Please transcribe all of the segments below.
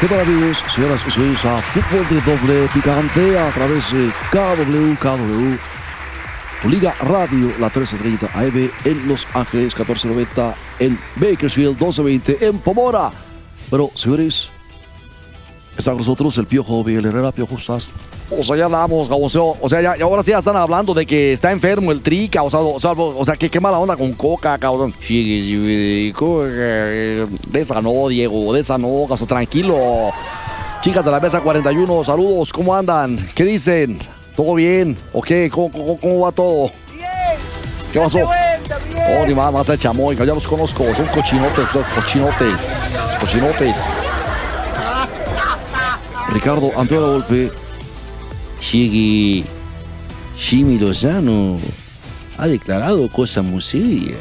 ¿Qué tal amigos, señoras y señores, a Fútbol de Doble Picante a través de KW, KW, Liga Radio, la 1330 AM en Los Ángeles, 1490 en Bakersfield, 1220 en Pomora. Pero, señores, está con nosotros el Piojo Miguel Herrera. Piojo, ¿estás? O sea, ya andamos, o sea, o sea ya, ahora sí ya están hablando de que está enfermo el trica, o sea, o sea, o sea que qué mala onda con coca, cabrón. Sí, coca, De esa no, Diego, de esa no, caso, tranquilo. Chicas de la mesa 41, saludos, ¿cómo andan? ¿Qué dicen? ¿Todo bien? ¿O qué? ¿Cómo, cómo, cómo va todo? Bien. ¿Qué pasó? Bien. Oh, ni más, más el chamoy, ya los conozco, son cochinotes, son cochinotes, cochinotes. Ricardo Antonio Golpe. Sigue Jimmy Lozano ha declarado cosas muy serias.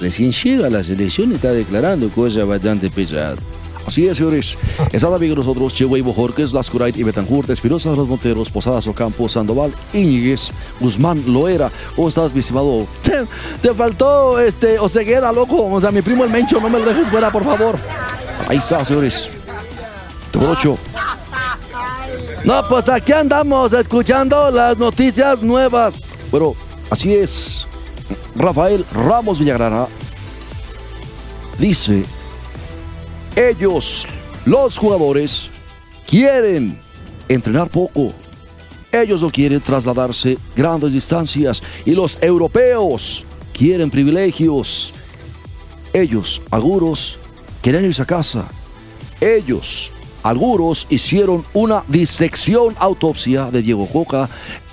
Recién llega a la selección y está declarando cosas bastante pesadas. Así es, señores. Está también con nosotros Chehuey Bojorquez, Lascurait y Betancourt, Espinosa Los Monteros, Posadas Ocampo, Sandoval, Íñiguez, Guzmán, Loera. ¿Cómo estás, mi estimado? Te, faltó, este, Osegueda, loco. O sea, mi primo el Mencho, no me lo dejes fuera, por favor. Ahí está, señores. Por ocho. No, pues aquí andamos escuchando las noticias nuevas. Bueno, así es. Rafael Ramos Villagrana dice, ellos, los jugadores, quieren entrenar poco. Ellos no quieren trasladarse grandes distancias y los europeos quieren privilegios. Ellos, algunos, quieren irse a casa. Ellos, algunos hicieron una disección autopsia de Diego Coca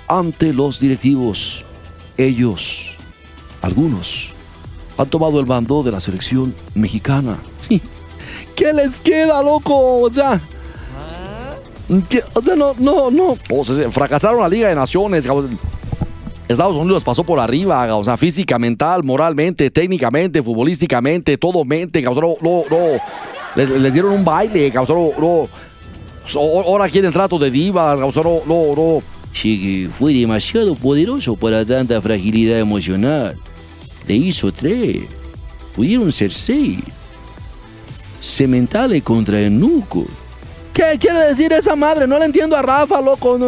ante los directivos. Ellos, algunos, han tomado el mando de la selección mexicana. ¿Qué les queda, loco? O sea. O sea, no, no, no. Fracasaron la Liga de Naciones. Estados Unidos pasó por arriba, o sea, física, mental, moralmente, técnicamente, futbolísticamente, todo mente. No, no, no. Les, dieron un baile. So, Ahora quieren trato de divas, cabrón. No, no. Sigue fue demasiado poderoso para tanta fragilidad emocional. Le hizo tres. Pudieron ser seis. Cementales contra Enuco. ¿Qué quiere decir esa madre? No le entiendo a Rafa, loco.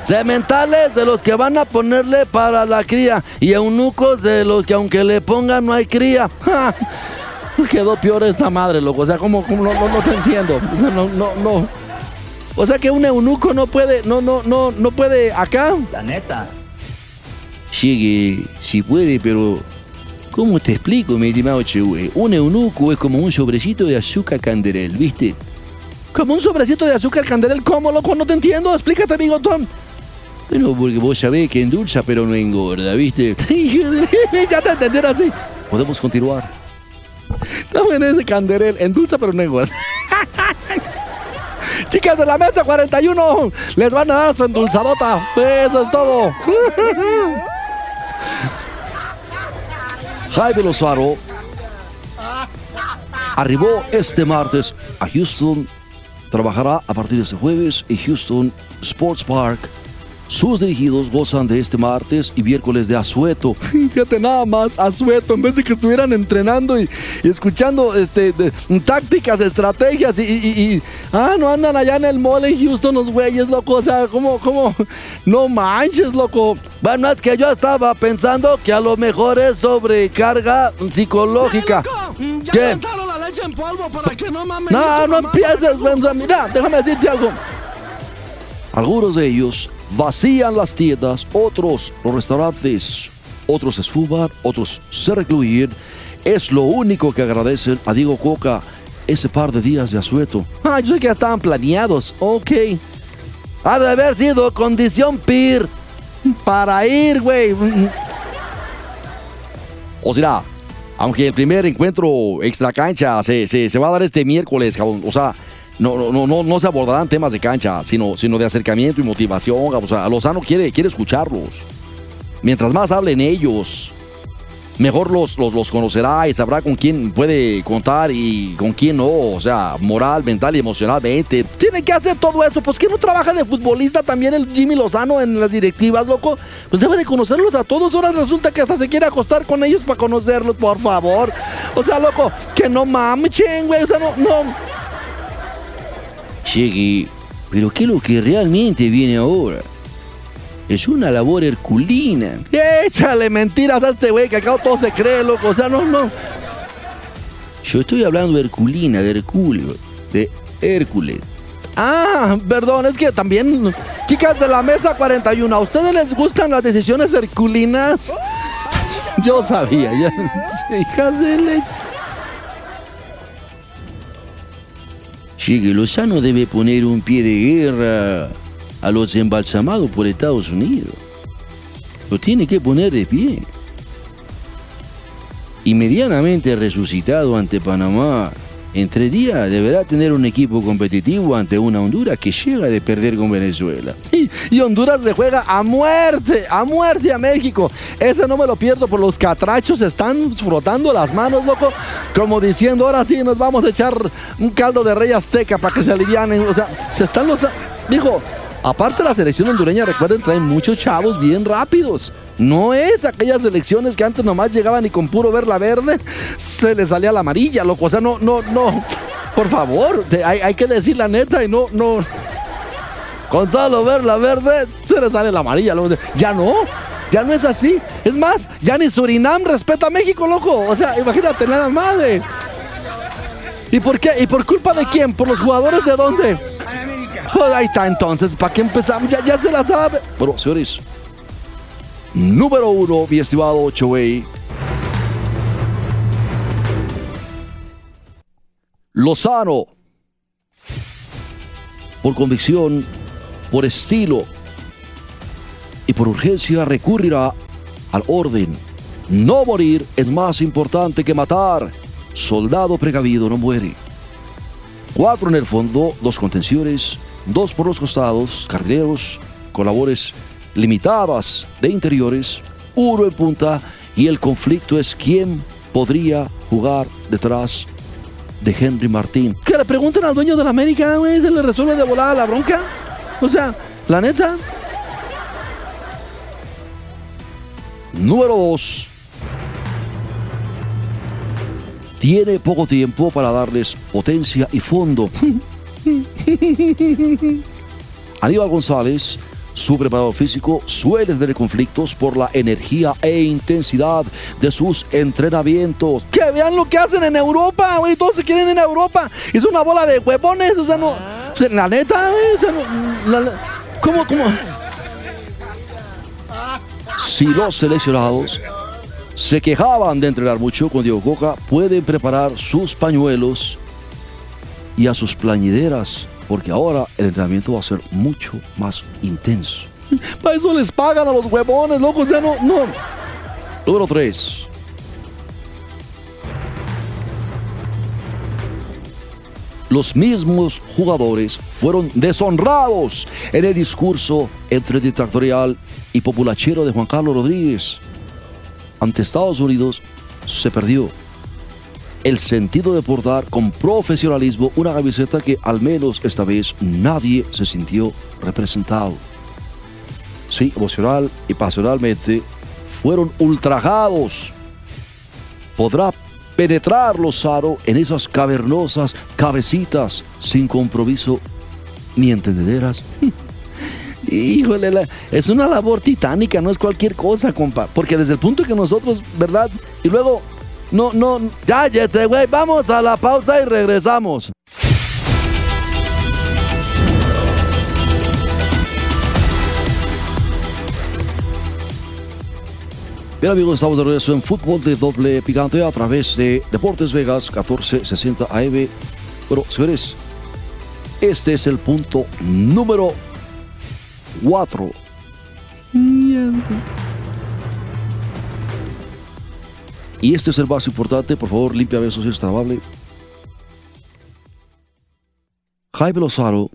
Sementales de los que van a ponerle para la cría y eunucos de los que aunque le pongan no hay cría. Quedó peor esta madre, loco. O sea, ¿cómo, cómo no, no, no te entiendo? O sea, no, no, no. O sea que un eunuco no puede, no, no, no, no puede acá. La neta. Sigue, si puede, pero. ¿Cómo te explico, mi estimado Chehue? Un eunuco es como un sobrecito de azúcar canderel, ¿viste? Como un sobrecito de azúcar candelel, ¿cómo, loco? No te entiendo. Explícate, amigo Tom. Bueno, porque vos sabés que endulza pero no engorda, ¿viste? ya te entendieron así. Podemos continuar. Estamos en ese canderel, endulza pero no engorda. Chicas de la mesa 41, les van a dar su endulzadota. Eso es todo. Jaime Lozano arribó este martes a Houston. Trabajará a partir de este jueves en Houston Sports Park. Sus dirigidos gozan de este martes y miércoles de asueto. Fíjate nada más, Azueto, en vez de que estuvieran entrenando y, y escuchando este, de- tácticas, estrategias y, y- y- Ah, no andan allá en el mall en Houston los güeyes, loco. O sea, ¿cómo, cómo? No manches, loco. Bueno, es que yo estaba pensando que a lo mejor es sobrecarga psicológica. Ya ¿Qué? la leche en polvo para que no mames. No, no empieces, sea, Mira, déjame decirte algo. Algunos de ellos vacían las tiendas, otros los restaurantes, otros se esfuman, otros se recluyen. Es lo único que agradecen a Diego Coca ese par de días de asueto. Ah, yo sé que ya estaban planeados. Ok. Ha de haber sido condición PIR. Para ir, güey. O sea, aunque el primer encuentro extra cancha se, se, se va a dar este miércoles, cabrón, o sea, no, no, no, no, se abordarán temas de cancha, sino, sino de acercamiento y motivación. O sea, Lozano quiere, quiere escucharlos. Mientras más hablen ellos, mejor los, los, los conocerá y sabrá con quién puede contar y con quién no. O sea, moral, mental y emocionalmente. Tiene que hacer todo eso. Pues que no trabaja de futbolista también el Jimmy Lozano en las directivas, loco. Pues debe de conocerlos a todos. Ahora resulta que hasta se quiere acostar con ellos para conocerlos, por favor. O sea, loco, que no mames, güey. O sea, no, no. Llegue, pero ¿qué es lo que realmente viene ahora? Es una labor herculina. Échale mentiras a este güey que acá todo se cree, loco. O sea, no, no. Yo estoy hablando de herculina, de Herculeo, de Hércules. Ah, perdón, es que también, chicas de la mesa 41, ¿a ustedes les gustan las decisiones herculinas? Yo sabía, ya. Hijas de Llegue, Lozano debe poner un pie de guerra a los embalsamados por Estados Unidos. Lo tiene que poner de pie. Y medianamente resucitado ante Panamá, entre días deberá tener un equipo competitivo ante una Honduras que llega de perder con Venezuela. Y, y Honduras le juega a muerte, a muerte a México. Ese no me lo pierdo por los catrachos están frotando las manos, loco, como diciendo, ahora sí nos vamos a echar un caldo de rey azteca para que se alivianen. O sea, se están los... Dijo, aparte la selección hondureña, recuerden, trae muchos chavos bien rápidos. No es aquellas elecciones que antes nomás llegaban y con puro ver la verde se le salía la amarilla, loco. O sea, no, no, no. Por favor, hay que decir la neta y no, no. Con solo ver la verde se le sale la amarilla, loco. Ya no. Ya no es así. Es más, ya ni Surinam respeta a México, loco. O sea, imagínate nada más. ¿Y por qué? ¿Y por culpa de quién? ¿Por los jugadores de dónde? Pues ahí está entonces, ¿para qué empezamos? Ya, se la sabe. Bueno, señores, número uno, mi estimado. Lozano, por convicción, por estilo y por urgencia recurrirá al orden. No morir es más importante que matar. Soldado precavido no muere. Cuatro en el fondo, dos contenciones, dos por los costados, carrileros, con labores limitadas de interiores, uno en punta y el conflicto es quién podría jugar detrás de Henry Martín. Que le pregunten al dueño de la América, güey, se le resuelve de volada la bronca. O sea, la neta. Número 2. Tiene poco tiempo para darles potencia y fondo. Aníbal González, su preparador físico, suele tener conflictos por la energía e intensidad de sus entrenamientos. Que vean lo que hacen en Europa, güey. Todos se quieren en Europa. Es una bola de huevones. O sea, no. sea, la neta, güey. O sea, no. la- ¿Cómo, cómo? Si los seleccionados se quejaban de entrenar mucho con Diego Coca, pueden preparar sus pañuelos y a sus plañideras, porque ahora el entrenamiento va a ser mucho más intenso. Para eso les pagan a los huevones, loco. O sea, no, no. Número 3. Los mismos jugadores fueron deshonrados en el discurso entre dictatorial y populachero de Juan Carlos Rodríguez. Ante Estados Unidos se perdió el sentido de portar con profesionalismo una camiseta que al menos esta vez nadie se sintió representado. Sí, emocional y pasionalmente fueron ultrajados. Podrá penetrar Lozano en esas cavernosas cabecitas sin compromiso ni entendederas. Híjole, es una labor titánica, no es cualquier cosa, compa. Porque desde el punto que nosotros, ¿verdad? Y luego, no, no, ya, ya, este, güey, vamos a la pausa y regresamos. Bien amigos, estamos de regreso en fútbol de doble picante a través de Deportes Vegas 1460 AM. Bueno, señores, este es el punto número 4. Y este es el más importante, por favor, limpia eso si es tan amable. Jaime Lozano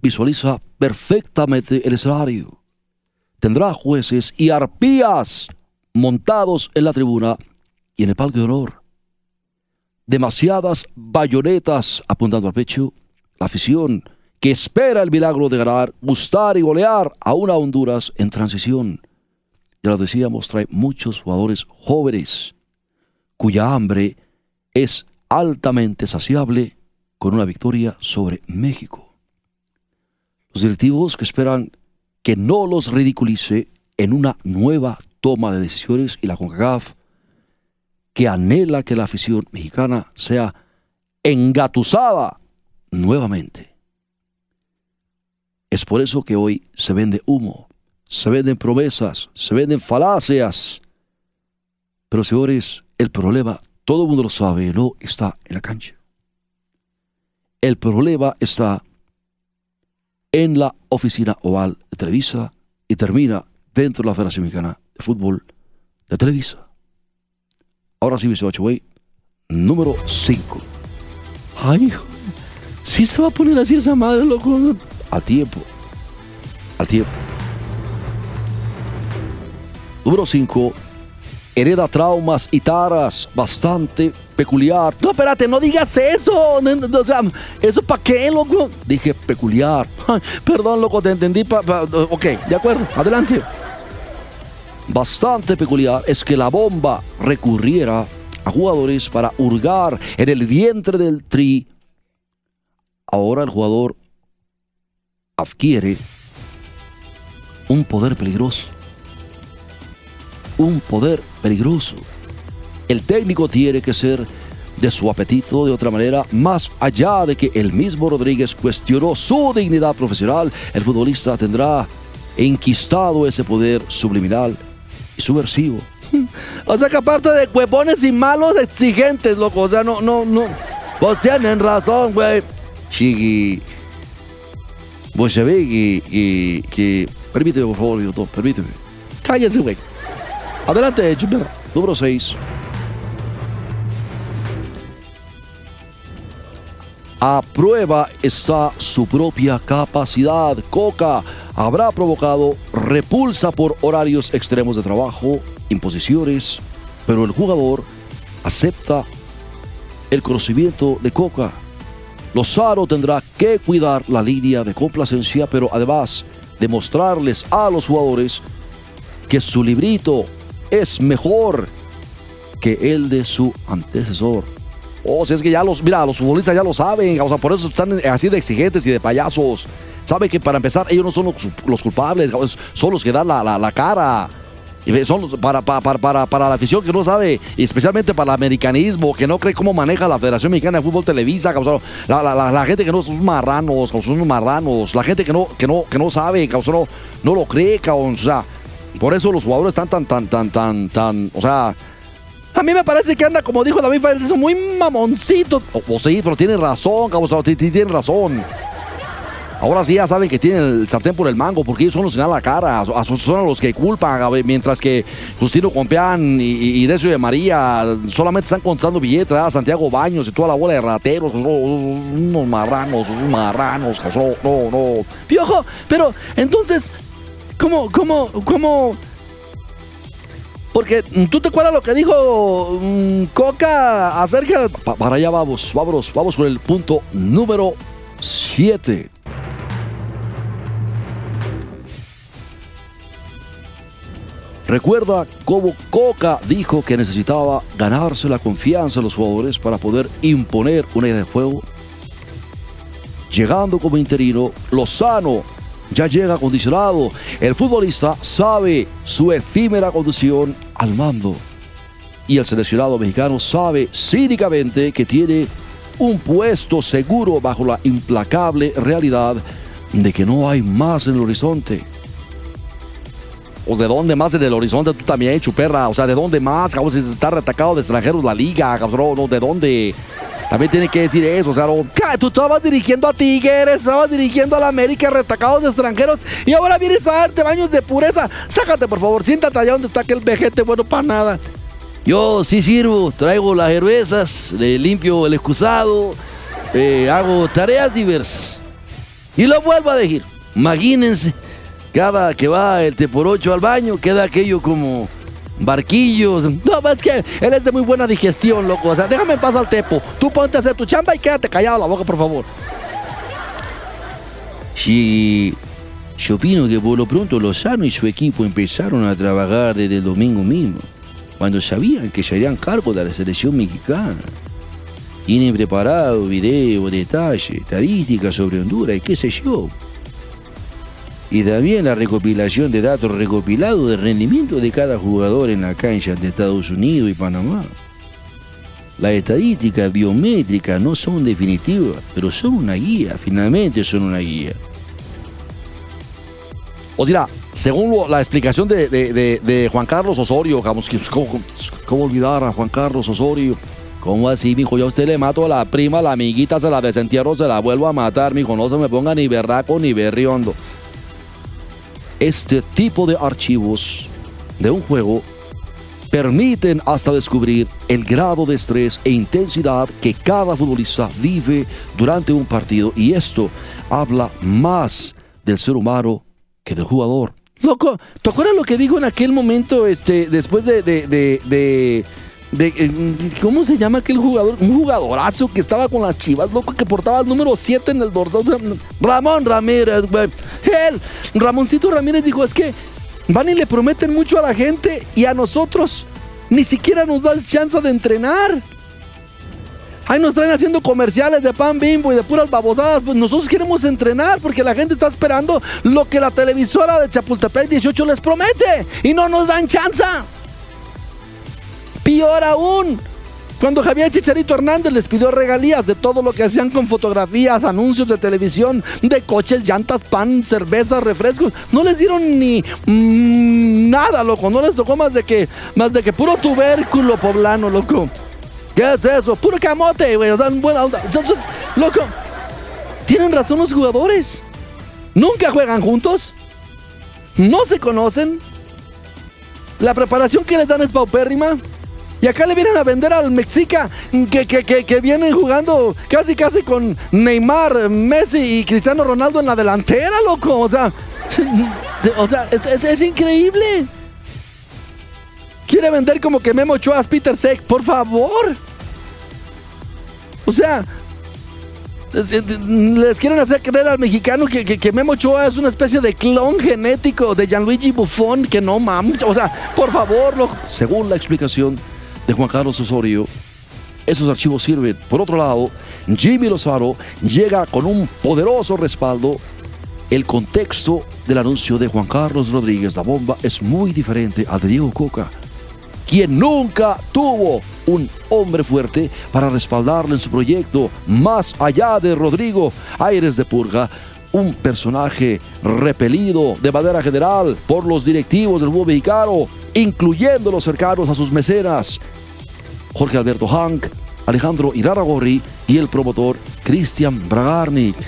visualiza perfectamente el escenario. Tendrá jueces y arpías montados en la tribuna y en el palco de honor. Demasiadas bayonetas apuntando al pecho. La afición que espera el milagro de ganar, gustar y golear a una Honduras en transición. Ya lo decíamos, trae muchos jugadores jóvenes cuya hambre es altamente saciable con una victoria sobre México. Los directivos que esperan que no los ridiculice en una nueva toma de decisiones y la CONCACAF que anhela que la afición mexicana sea engatusada nuevamente. Es por eso que hoy se vende humo, se venden promesas, se venden falacias. Pero señores, el problema, todo el mundo lo sabe, no está en la cancha. El problema está en la oficina oval de Televisa y termina dentro de la Federación Mexicana de Fútbol de Televisa. Ahora sí, Vice Way, número 5. Ay, hijo. Sí se va a poner así esa madre, loco. Al tiempo. Al tiempo. Número 5. Hereda traumas y taras bastante peculiar. No, espérate, no digas eso. O sea, ¿eso para qué, loco? Dije peculiar. Ay, perdón, loco, te entendí. Pa, pa- ok, de acuerdo, adelante. Bastante peculiar es que la bomba recurriera a jugadores para hurgar en el vientre del tri. Ahora el jugador adquiere un poder peligroso. Un poder peligroso. El técnico tiene que ser de su apetito de otra manera, más allá de que el mismo Rodríguez cuestionó su dignidad profesional, el futbolista tendrá enquistado ese poder subliminal y subversivo. O sea que aparte de huevones y malos exigentes, loco. O sea, no, no, no. Pues tienen razón, güey. Chigui, vos sabés que, que, que- Permíteme, por favor, doctor, permíteme. Cállese, güey. Adelante, chupera. Número 6. A prueba está su propia capacidad. Coca habrá provocado repulsa por horarios extremos de trabajo, imposiciones, pero el jugador acepta el conocimiento de Coca. Lozano tendrá que cuidar la línea de complacencia, pero además demostrarles a los jugadores que su librito es mejor que el de su antecesor. O sea, es que ya los, mira, los futbolistas ya lo saben, o sea, por eso están así de exigentes y de payasos. Saben que para empezar, ellos no son los, culpables, son los que dan la, la- cara. Y son para, para, para, para, la afición que no sabe, y especialmente para el americanismo, que no cree cómo maneja la Federación Mexicana de Fútbol Televisa, cabrón. la, la, gente que no son marranos, son marranos, la gente que no, que no, que no sabe, cabrón, no, no lo cree, o sea, por eso los jugadores están tan, tan, tan, tan, tan, o sea, A mí me parece que anda, como dijo David Faitelson, muy mamoncito. o, o sí, pero tienen razón, cabrón, o sea, ti- ti- tienen razón. Ahora sí ya saben que tienen el sartén por el mango, porque ellos son los que dan la cara, a- a- son los que culpan, mientras que Justino Compeán y, y, Decio de María solamente están contando billetes, ¿verdad? Santiago Baños y toda la bola de rateros, unos marranos, unos marranos, cabrón, no, no. Piojo, pero entonces, ¿cómo, cómo, cómo? Porque mm, tú te acuerdas lo que dijo mm, Coca acerca para allá vamos, vámonos, vamos con el punto número 7. Recuerda cómo Coca dijo que necesitaba ganarse la confianza de los jugadores para poder imponer una idea de juego. Llegando como interino, Lozano ya llega acondicionado. El futbolista sabe su efímera condición al mando. Y el seleccionado mexicano sabe cínicamente que tiene un puesto seguro bajo la implacable realidad de que no hay más en el horizonte. ¿O de dónde más en el horizonte tú también, chuperra? O sea, ¿de dónde más? Cabrón, si se está retacado de extranjeros la liga, cabrón. ¿De dónde? También tiene que decir eso, o sea. Ca- Tú estabas dirigiendo a Tigres, estabas dirigiendo a la América retacados de extranjeros y ahora vienes a darte baños de pureza. Sácate, por favor, siéntate allá donde está aquel vejete bueno para nada. Yo sí sirvo, traigo las cervezas, le limpio el excusado, eh, hago tareas diversas. Y lo vuelvo a decir. Imagínense, cada que va el te por ocho al baño, queda aquello como barquillos. No, es que él es de muy buena digestión, loco. O sea, déjame pasar al tepo. Tú ponte a hacer tu chamba y quédate callado la boca, por favor. Sí, yo opino que por lo pronto Lozano y su equipo empezaron a trabajar desde el domingo mismo, cuando sabían que se harían cargo de la selección mexicana. Tienen preparado videos, detalles, estadísticas sobre Honduras y qué sé yo. Y también la recopilación de datos recopilados de rendimiento de cada jugador en la cancha de Estados Unidos y Panamá. Las estadísticas biométricas no son definitivas, pero son una guía, finalmente son una guía. O sea, según la explicación de, Juan Carlos Osorio, ¿cómo, cómo- olvidar a Juan Carlos Osorio? ¿Cómo así, mijo? Yo a usted le mato a la prima, la amiguita, se la desentierro, se la vuelvo a matar, mijo. No se me ponga ni berraco ni berriondo. Este tipo de archivos de un juego permiten hasta descubrir el grado de estrés e intensidad que cada futbolista vive durante un partido y esto habla más del ser humano que del jugador. Loco, ¿te acuerdas lo que dijo en aquel momento, este, después de, de, de, de- eh, ¿cómo se llama aquel jugador? Un jugadorazo que estaba con las chivas, loco, que portaba el número 7 en el dorsal. Ramón Ramírez, güey. Él, Ramoncito Ramírez dijo, es que van y le prometen mucho a la gente y a nosotros ni siquiera nos dan chance de entrenar. Ahí nos traen haciendo comerciales de pan bimbo y de puras babosadas. Pues nosotros queremos entrenar porque la gente está esperando lo que la televisora de Chapultepec 18 les promete y no nos dan chance. Peor aún, cuando Javier Chicharito Hernández les pidió regalías de todo lo que hacían con fotografías, anuncios de televisión, de coches, llantas, pan, cervezas, refrescos, no les dieron ni mm, nada, loco. No les tocó más de que, más de que puro tubérculo poblano, loco. ¿Qué es eso? Puro camote, güey. O sea, buena onda. Entonces, loco, tienen razón los jugadores. Nunca juegan juntos. No se conocen. La preparación que les dan es paupérrima. Y acá le vienen a vender al Mexica que, que, que, que vienen jugando casi casi con Neymar, Messi y Cristiano Ronaldo en la delantera, loco. O sea, o sea, es, es- increíble. Quiere vender como que Memo Ochoa es Peter Sek, por favor. O sea, es- es- les quieren hacer creer al mexicano que, que, que Memo Ochoa es una especie de clon genético de Gianluigi Buffon, que no mames. O sea, por favor, loco. Según la explicación Juan Carlos Osorio, esos archivos sirven. Por otro lado, Jimmy Lozano llega con un poderoso respaldo. El contexto del anuncio de Juan Carlos Rodríguez, la bomba, es muy diferente al de Diego Coca, quien nunca tuvo un hombre fuerte para respaldarle en su proyecto, más allá de Rodrigo Aires de Purga, un personaje repelido de manera general por los directivos del fútbol mexicano, incluyendo los cercanos a sus mecenas, Jorge Alberto Hank, Alejandro Iraragorri y el promotor Cristian Bragarni.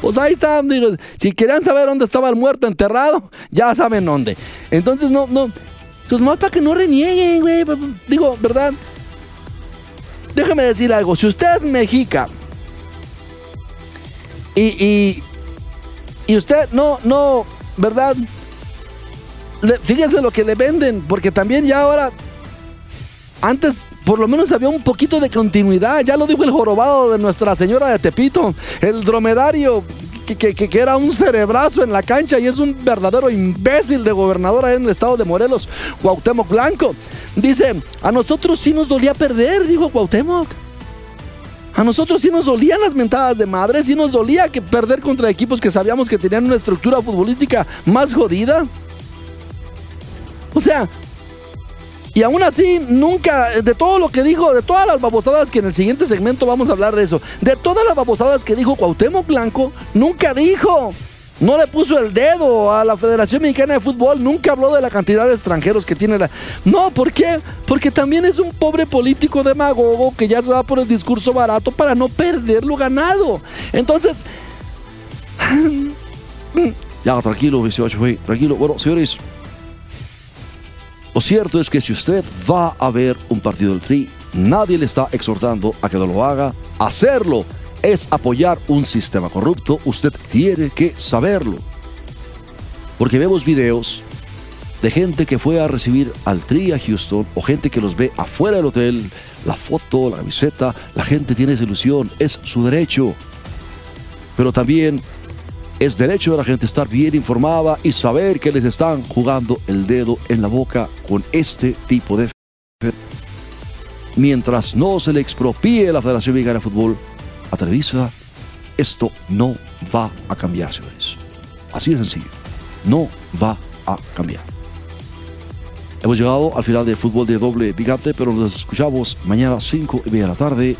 Pues ahí está, digo, si querían saber dónde estaba el muerto enterrado, ya saben dónde. Entonces, no, no, pues más para que no renieguen, güey. Digo, ¿verdad? Déjame decir algo, si usted es mexica y, y usted no, no, ¿verdad? Fíjese lo que le venden, porque también ya ahora antes por lo menos había un poquito de continuidad. Ya lo dijo el jorobado de Nuestra Señora de Tepito. El dromedario que, que- que- era un cerebrazo en la cancha y es un verdadero imbécil de gobernador en el estado de Morelos, Cuauhtémoc Blanco. Dice, a nosotros sí nos dolía perder, dijo Cuauhtémoc. A nosotros sí nos dolían las mentadas de madre, sí nos dolía que perder contra equipos que sabíamos que tenían una estructura futbolística más jodida. O sea, y aún así, nunca, de todo lo que dijo, de todas las babosadas que en el siguiente segmento vamos a hablar de eso, de todas las babosadas que dijo Cuauhtémoc Blanco, nunca dijo, no le puso el dedo a la Federación Mexicana de Fútbol, nunca habló de la cantidad de extranjeros que tiene la... No, ¿por qué? Porque también es un pobre político demagogo que ya se va por el discurso barato para no perder lo ganado. Entonces, Ya, tranquilo, 18, güey, tranquilo. Bueno, señores, Lo cierto es que si usted va a ver un partido del Tri, nadie le está exhortando a que no lo haga. Hacerlo es apoyar un sistema corrupto. Usted tiene que saberlo. Porque vemos videos de gente que fue a recibir al Tri a Houston o gente que los ve afuera del hotel, la foto, la camiseta, la gente tiene esa ilusión, es su derecho. Pero también es derecho de la gente estar bien informada y saber que les están jugando el dedo en la boca con este tipo de... Mientras no se le expropie la Federación Mexicana de Fútbol a Televisa, esto no va a cambiar, señores. Así de sencillo. No va a cambiar. Hemos llegado al final del fútbol de doble picante, pero nos escuchamos mañana a 5 y media de la tarde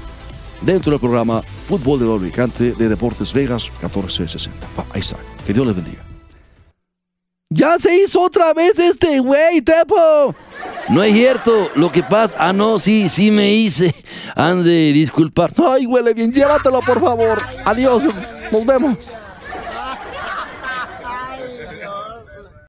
dentro del programa Fútbol de doble picante de Deportes Vegas 1460. Va, ahí está. Que Dios les bendiga. Ya se hizo otra vez este güey, Tepo. No es cierto, lo que pasa. Ah, no, sí, sí me hice. Han de disculpar. Ay, huele bien, llévatelo por favor. Adiós, nos vemos.